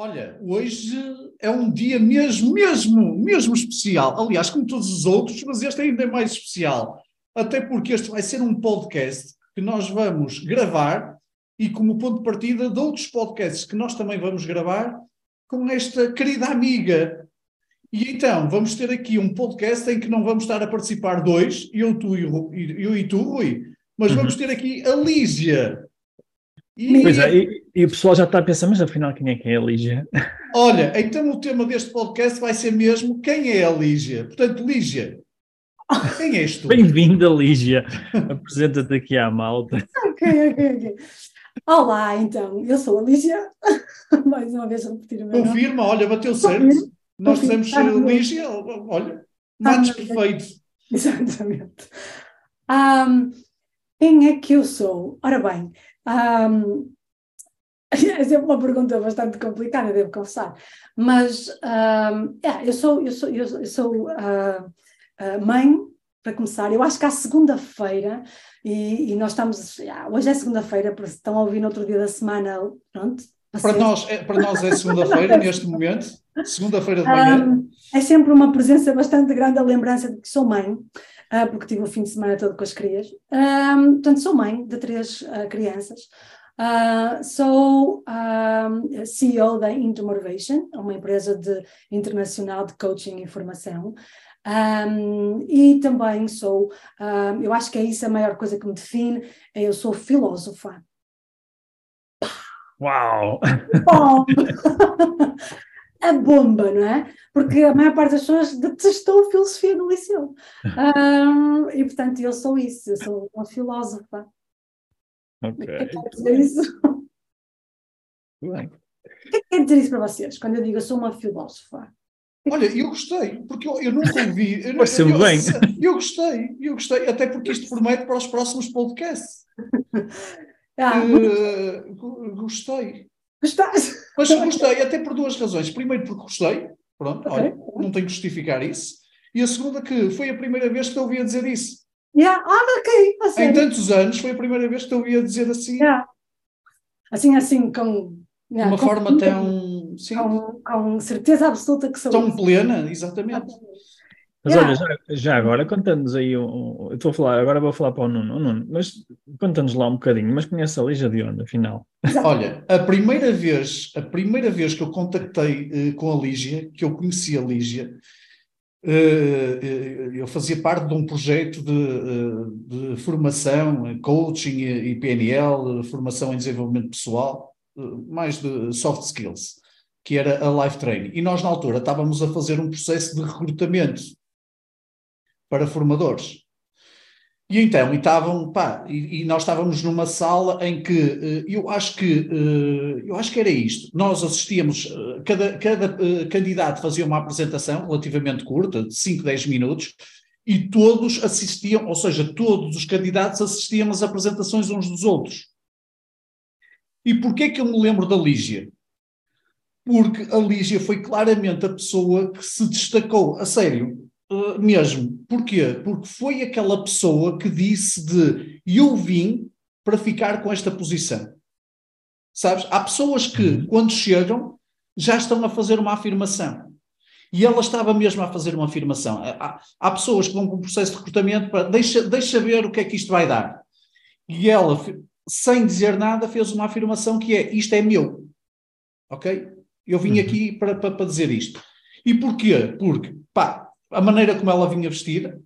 Olha, hoje é um dia mesmo, mesmo, mesmo especial. Aliás, como todos os outros, mas este ainda é mais especial. Até porque este vai ser um podcast que nós vamos gravar e como ponto de partida de outros podcasts que nós também vamos gravar com esta querida amiga. E então, vamos ter aqui um podcast em que não vamos estar a participar dois, eu, tu e, eu e tu, Rui, mas vamos ter aqui a Lígia. E... Pois é, e, e, o pessoal já está a pensar, mas afinal quem é que é a Lígia? Olha, então o tema deste podcast vai ser mesmo quem é a Lígia. Portanto, Lígia, quem és tu? Bem-vinda, Lígia. Apresenta-te aqui à malta. ok, ok, ok. Olá, então, eu sou a Lígia. Mais uma vez a repetir o meu Confirma, nome. olha, bateu certo. Confirma. Nós dizemos ah, Lígia, olha, matos perfeitos. Exatamente. Um, quem é que eu sou? Ora bem, um, é sempre uma pergunta bastante complicada, devo confessar, mas um, é, eu sou, eu sou, eu sou uh, mãe, para começar, eu acho que à segunda-feira, e, e, nós estamos, hoje é segunda-feira, estão a ouvir no outro dia da semana, pronto. Para nós, é, para nós é segunda-feira, neste momento, segunda-feira de manhã. Um, é sempre uma presença bastante grande a lembrança de que sou mãe, uh, porque tive o fim de semana todo com as crias. Um, portanto, sou mãe de três uh, crianças. Uh, sou um, CEO da Intermotivation, uma empresa de, internacional de coaching e formação. Um, e também sou, um, eu acho que é isso a maior coisa que me define, é eu sou filósofa. Uau! Bom, a bomba, não é? Porque a maior parte das pessoas detestou filosofia no liceu. Um, e portanto eu sou isso, eu sou uma filósofa. Ok. O que é que quer dizer isso? Bem. O que é que quer dizer isso para vocês, quando eu digo eu sou uma filósofa? Olha, eu gostei, porque eu, eu nunca ouvi. Pareceu bem. Eu gostei, eu gostei, até porque isto promete para os próximos podcasts. Ah, uh, gostei. Gostaste? Mas gostei, até por duas razões. Primeiro, porque gostei, pronto, okay. olha, não tenho que justificar isso. E a segunda, que foi a primeira vez que eu ouvia dizer isso. Yeah. Ah, ok. Ah, em tantos anos, foi a primeira vez que eu ouvia dizer assim. Yeah. Assim, assim, com. Yeah, uma com, forma tão. Sim. Com, com certeza absoluta que sou. Tão plena, exatamente. Mas yeah. olha, já, já agora, conta-nos aí, um, eu estou a falar, agora vou falar para o Nuno, Nuno mas conta-nos lá um bocadinho, mas conhece a Lígia de onde, afinal? Olha, a primeira vez, a primeira vez que eu contactei uh, com a Lígia, que eu conheci a Lígia, uh, uh, eu fazia parte de um projeto de, de formação, coaching e, e PNL, formação em desenvolvimento pessoal, mais de soft skills, que era a Life Training. E nós, na altura, estávamos a fazer um processo de recrutamento para formadores. E então, e, estavam, pá, e, e, nós estávamos numa sala em que uh, eu acho que uh, eu acho que era isto. Nós assistíamos, uh, cada, cada candidato fazia uma apresentação relativamente curta, de 5, 10 minutos, e todos assistiam, ou seja, todos os candidatos assistiam às apresentações uns dos outros. E porquê que eu me lembro da Lígia? Porque a Lígia foi claramente a pessoa que se destacou, a sério, Uh, mesmo. Porquê? Porque foi aquela pessoa que disse de eu vim para ficar com esta posição. Sabes? Há pessoas que, uhum. quando chegam, já estão a fazer uma afirmação. E ela estava mesmo a fazer uma afirmação. Há, há pessoas que vão com um processo de recrutamento para deixa, deixa ver o que é que isto vai dar. E ela, sem dizer nada, fez uma afirmação que é isto é meu. Ok? Eu vim uhum. aqui para, para, para dizer isto. E porquê? Porque, pá, a maneira como ela vinha vestida.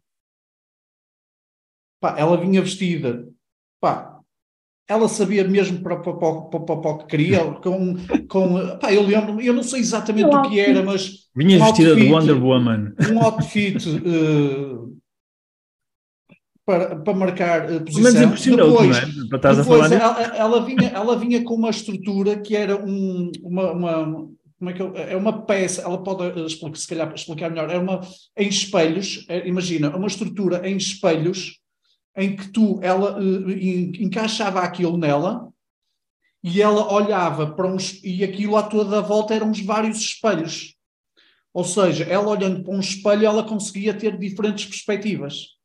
Pá, ela vinha vestida, pá, ela sabia mesmo para, para, para, para, para o que queria, com, com pá, eu lembro, eu não sei exatamente o que era, mas. Vinha um vestida outfit, de Wonder Woman. Um outfit uh, para, para marcar uh, posição. Mas impressionou depois, é? para depois ela, ela, vinha, ela vinha com uma estrutura que era um, uma, uma como é que eu, é uma peça, ela pode explicar, se calhar explicar melhor, é uma em espelhos, é, imagina, uma estrutura em espelhos em que tu, ela uh, encaixava aquilo nela e ela olhava para uns, e aquilo à toda a volta eram uns vários espelhos. Ou seja, ela olhando para um espelho, ela conseguia ter diferentes perspectivas.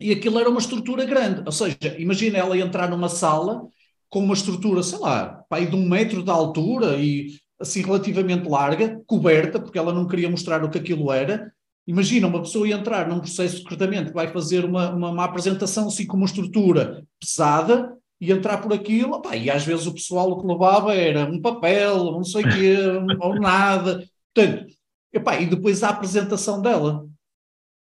E aquilo era uma estrutura grande. Ou seja, imagina ela entrar numa sala com uma estrutura, sei lá, de um metro de altura e assim relativamente larga, coberta, porque ela não queria mostrar o que aquilo era, Imagina uma pessoa entrar num processo de recrutamento que vai fazer uma, uma, uma, apresentação assim com uma estrutura pesada e entrar por aquilo, e às vezes o pessoal o que levava era um papel, não sei o quê, ou nada. Portanto, epá, e depois a apresentação dela.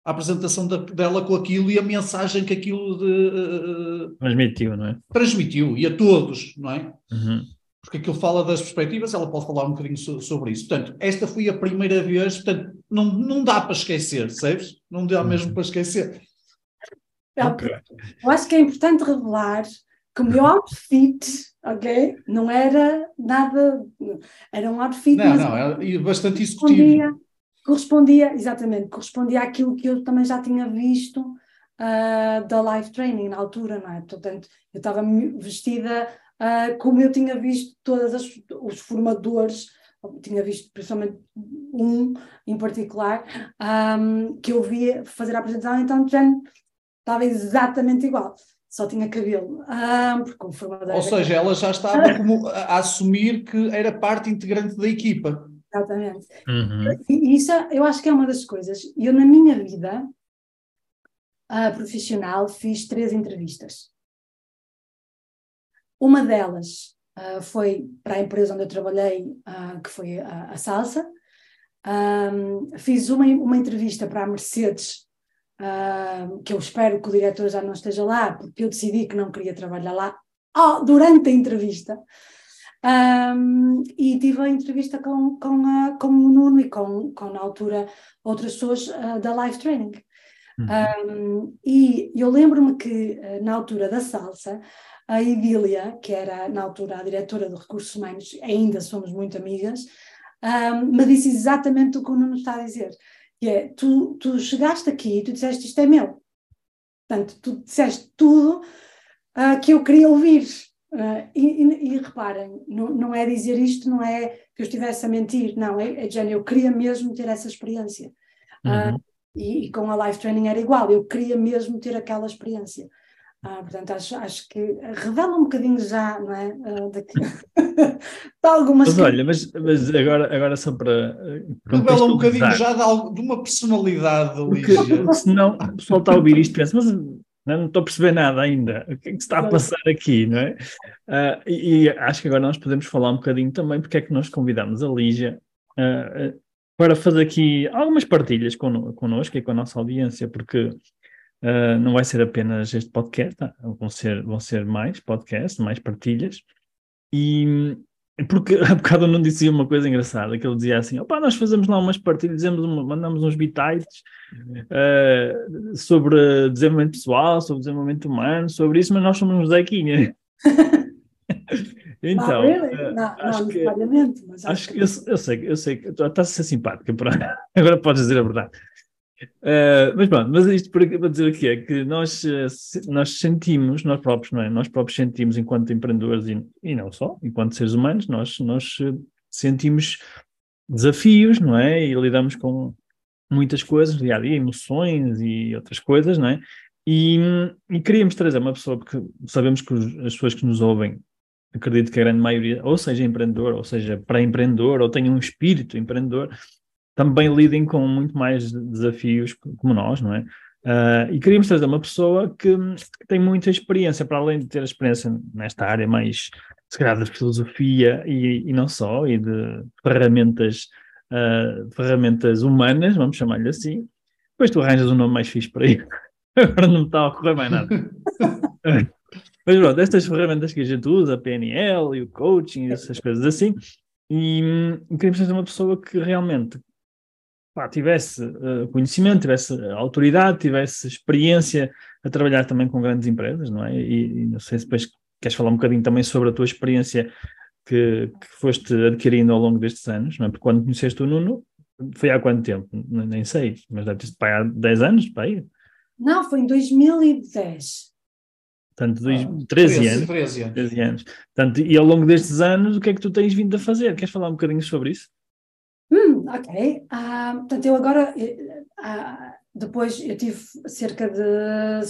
A apresentação da, dela com aquilo e a mensagem que aquilo de, uh, transmitiu, não é? Transmitiu, e a todos, não é? Uhum porque aquilo fala das perspectivas, ela pode falar um bocadinho so, sobre isso. Portanto, esta foi a primeira vez, portanto, não, não dá para esquecer, sabes? Não dá uhum. mesmo para esquecer. Okay. Eu acho que é importante revelar que o meu outfit, ok, não era nada, era um outfit, não, mas não, era bastante executivo. Correspondia, exatamente, correspondia àquilo que eu também já tinha visto uh, da live training na altura, não é? Portanto, eu estava vestida uh, como eu tinha visto todos os formadores, tinha visto principalmente um em particular, um, que eu via fazer a apresentação, então já estava exatamente igual. Só tinha cabelo, um, porque como formadora. Ou seja, ela já estava como a assumir que era parte integrante da equipa. Exatamente. Uhum. E isso eu acho que é uma das coisas. Eu, na minha vida uh, profissional, fiz três entrevistas. Uma delas uh, foi para a empresa onde eu trabalhei, uh, que foi a, a Salsa. Um, fiz uma, uma entrevista para a Mercedes, uh, que eu espero que o diretor já não esteja lá, porque eu decidi que não queria trabalhar lá oh, durante a entrevista. Um, e tive a entrevista com, com, a, com o Nuno e com, com na altura, outras pessoas da Life Training. Uhum. Um, e eu lembro-me que, na altura da salsa, a Idília, que era na altura a diretora de recursos humanos, ainda somos muito amigas, um, me disse exatamente o que o Nuno está a dizer, que é, tu, tu chegaste aqui e tu disseste isto é meu. Portanto, tu disseste tudo uh, que eu queria ouvir. Uh, e, e, e, reparem, não, não é dizer isto, não é que eu estivesse a mentir, não, é, é eu queria mesmo ter essa experiência. Uhum. Uh, e, e, com a life training era igual, eu queria mesmo ter aquela experiência. Ah, portanto, acho, acho que revela um bocadinho já, não é? Uh, daqui... de algumas. Mas olha, mas, mas agora, agora só para. Revela um bocadinho já de, algo, de uma personalidade, Lígia. Porque senão o pessoal está a ouvir isto e pensa, mas não, estou a perceber nada ainda. O que é que se está a passar aqui, não é? Uh, e, e, acho que agora nós podemos falar um bocadinho também porque é que nós convidamos a Lígia uh, para fazer aqui algumas partilhas connosco e com a nossa audiência, porque Uh, não vai ser apenas este podcast, tá? vão ser, vão ser mais podcasts, mais partilhas. E porque há bocado não dizia uma coisa engraçada, que ele dizia assim: opá, nós fazemos lá umas partilhas, uma, mandamos uns bitites uh, sobre desenvolvimento pessoal, sobre desenvolvimento humano, sobre isso, mas nós somos uns Zequinha. então, uh, não, acho não, que, mas acho, acho que, que eu, eu, sei, eu sei que estás a ser simpática, agora podes dizer a verdade. Uh, mas pronto, mas isto para, dizer o que é que nós, eh, nós sentimos, nós próprios, não é? Nós próprios sentimos enquanto empreendedores e, e não só, enquanto seres humanos, nós, nós eh, sentimos desafios, não é? E lidamos com muitas coisas, dia a dia, emoções e outras coisas, não é? E, e queríamos trazer uma pessoa, porque sabemos que as pessoas que nos ouvem, acredito que a grande maioria, ou seja empreendedor, ou seja pré-empreendedor, ou tenham um espírito empreendedor, também lidem com muito mais desafios como nós, não é? Uh, e queríamos trazer uma pessoa que, que, tem muita experiência, para além de ter experiência nesta área mais, se calhar, de filosofia e, e não só, e de ferramentas, uh, ferramentas humanas, vamos chamar-lhe assim. Depois tu arranjas um nome mais fixe para ir. Agora não me está a ocorrer mais nada. Mas pronto, estas ferramentas que a gente usa, a PNL e o coaching, essas coisas assim, e, e queríamos trazer uma pessoa que realmente pá, tivesse uh, conhecimento, tivesse autoridade, tivesse experiência a trabalhar também com grandes empresas, não é? E, e, não sei se depois queres falar um bocadinho também sobre a tua experiência que, que foste adquirindo ao longo destes anos, não é? Porque quando conheceste o Nuno, foi há quanto tempo? Nem sei, mas deve ter sido há 10 anos, para aí? Não, foi em 2010. Portanto, dois, ah, 13, 13, anos. 13 anos. 13 anos. Portanto, e ao longo destes anos, o que é que tu tens vindo a fazer? Queres falar um bocadinho sobre isso? Hum, ok. Uh, portanto, eu agora, uh, depois, eu tive cerca de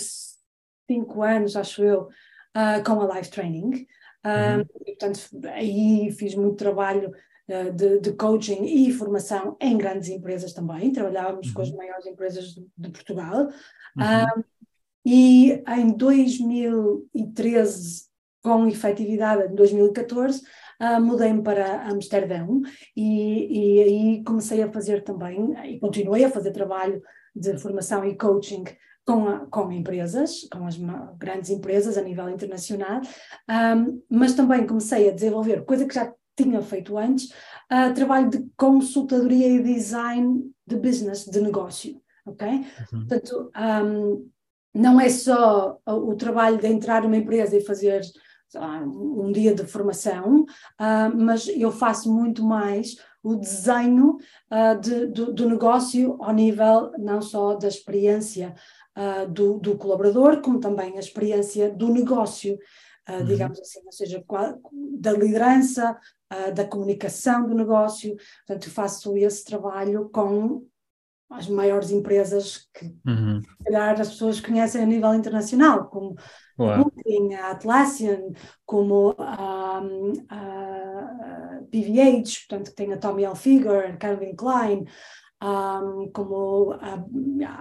5 anos, acho eu, uh, com a Life Training. Uhum. E, portanto, aí fiz muito trabalho de, de, coaching e formação em grandes empresas também. Trabalhávamos uhum. com as uhum. maiores empresas de, de Portugal. Uhum. e em 2013, com efetividade em 2014, uh, mudei-me para Amsterdão e, e aí comecei a fazer também, e continuei a fazer trabalho de formação e coaching com, a, com empresas, com as grandes empresas a nível internacional, um, mas também comecei a desenvolver, coisa que já tinha feito antes, uh, trabalho de consultadoria e design de business, de negócio, ok? Uhum. Portanto, um, não é só o trabalho de entrar numa empresa e fazer um dia de formação, uh, mas eu faço muito mais o desenho uh, de, do, do, negócio ao nível não só da experiência uh, do, do, colaborador, como também a experiência do negócio, uhum. digamos assim, ou seja, da liderança, da comunicação do negócio. Portanto, faço esse trabalho com as maiores empresas que, uhum. se calhar, as pessoas conhecem a nível internacional, como a Booking, a Atlassian, como a, a, PVH, portanto, que tem a Tommy Hilfiger, Calvin Klein, um, como a,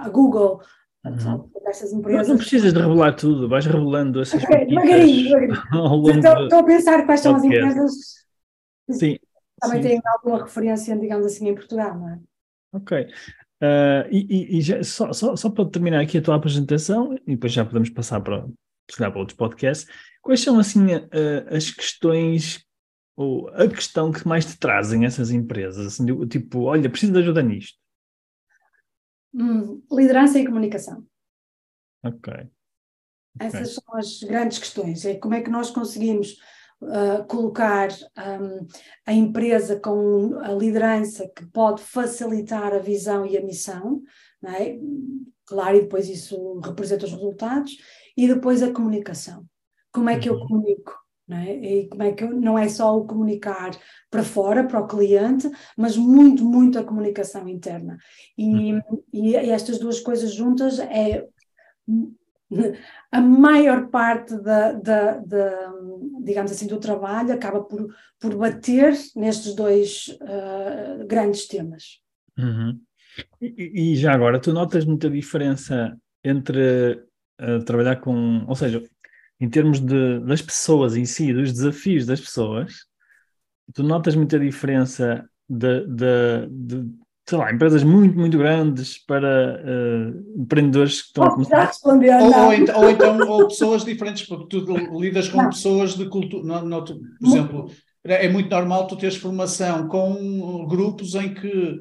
a Google, Uhum. Empresas... Não, precisas de revelar tudo, vais revelando essas okay, devagarinho, devagarinho. Estou, estou, a pensar quais são as empresas que sim, também sim. têm alguma referência, digamos assim, em Portugal, não é? Ok. Uh, e, e já, só, só, só para terminar aqui a tua apresentação, e depois já podemos passar para, para outros podcasts, quais são assim as questões ou a questão que mais te trazem essas empresas? Assim, tipo, olha, preciso de ajuda nisto. Hum, liderança e comunicação. Ok. Essas okay. são as grandes questões. É como é que nós conseguimos uh, colocar um, a empresa com a liderança que pode facilitar a visão e a missão, é? claro, e depois isso representa os resultados, e depois a comunicação. Como é que eu uhum. comunico? Não é? E como é que eu, não é só o comunicar para fora, para o cliente, mas muito, muito a comunicação interna. E, uhum. e estas duas coisas juntas é a maior parte da, da, da, digamos assim, do trabalho acaba por, por bater nestes dois uh, grandes temas. Uhum. E, e, já agora, tu notas muita diferença entre uh, trabalhar com, ou seja, em termos de, das pessoas em si, dos desafios das pessoas, tu notas muita diferença de, de, de sei lá, empresas muito, muito grandes para uh, empreendedores que estão a começar. Ou, ou, então, ou, então, ou pessoas diferentes, porque tu lidas com não. pessoas de cultura, por exemplo, é muito normal tu teres formação com grupos em que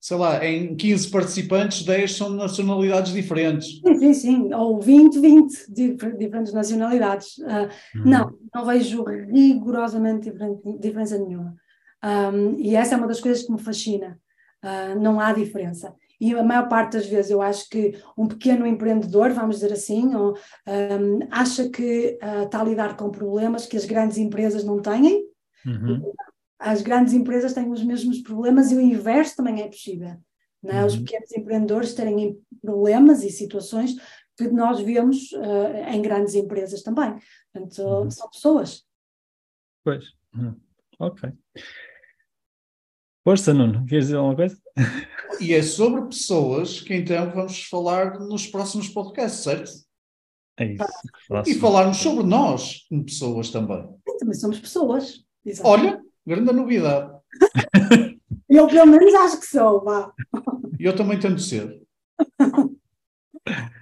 sei lá, em 15 participantes, 10 são nacionalidades diferentes. Sim, sim, sim. ou 20, 20 diferentes nacionalidades. Uh, uhum. Não, não vejo rigorosamente diferença nenhuma. Um, e essa é uma das coisas que me fascina. Uh, não há diferença. E a maior parte das vezes eu acho que um pequeno empreendedor, vamos dizer assim, ou, um, acha que uh, está a lidar com problemas que as grandes empresas não têm. Uhum as grandes empresas têm os mesmos problemas e o inverso também é possível. É? Uhum. Os pequenos empreendedores terem problemas e situações que nós vemos uh, em grandes empresas também. Portanto, uhum. são pessoas. Pois, uhum. ok. Força, Nuno, queres dizer alguma coisa? E é sobre pessoas que então vamos falar nos próximos podcasts, certo? É isso. E falarmos sobre nós, como pessoas também. Também somos pessoas. Exatamente. Olha, Grande novidade. Eu pelo menos acho que sou, vá. E eu também tento ser.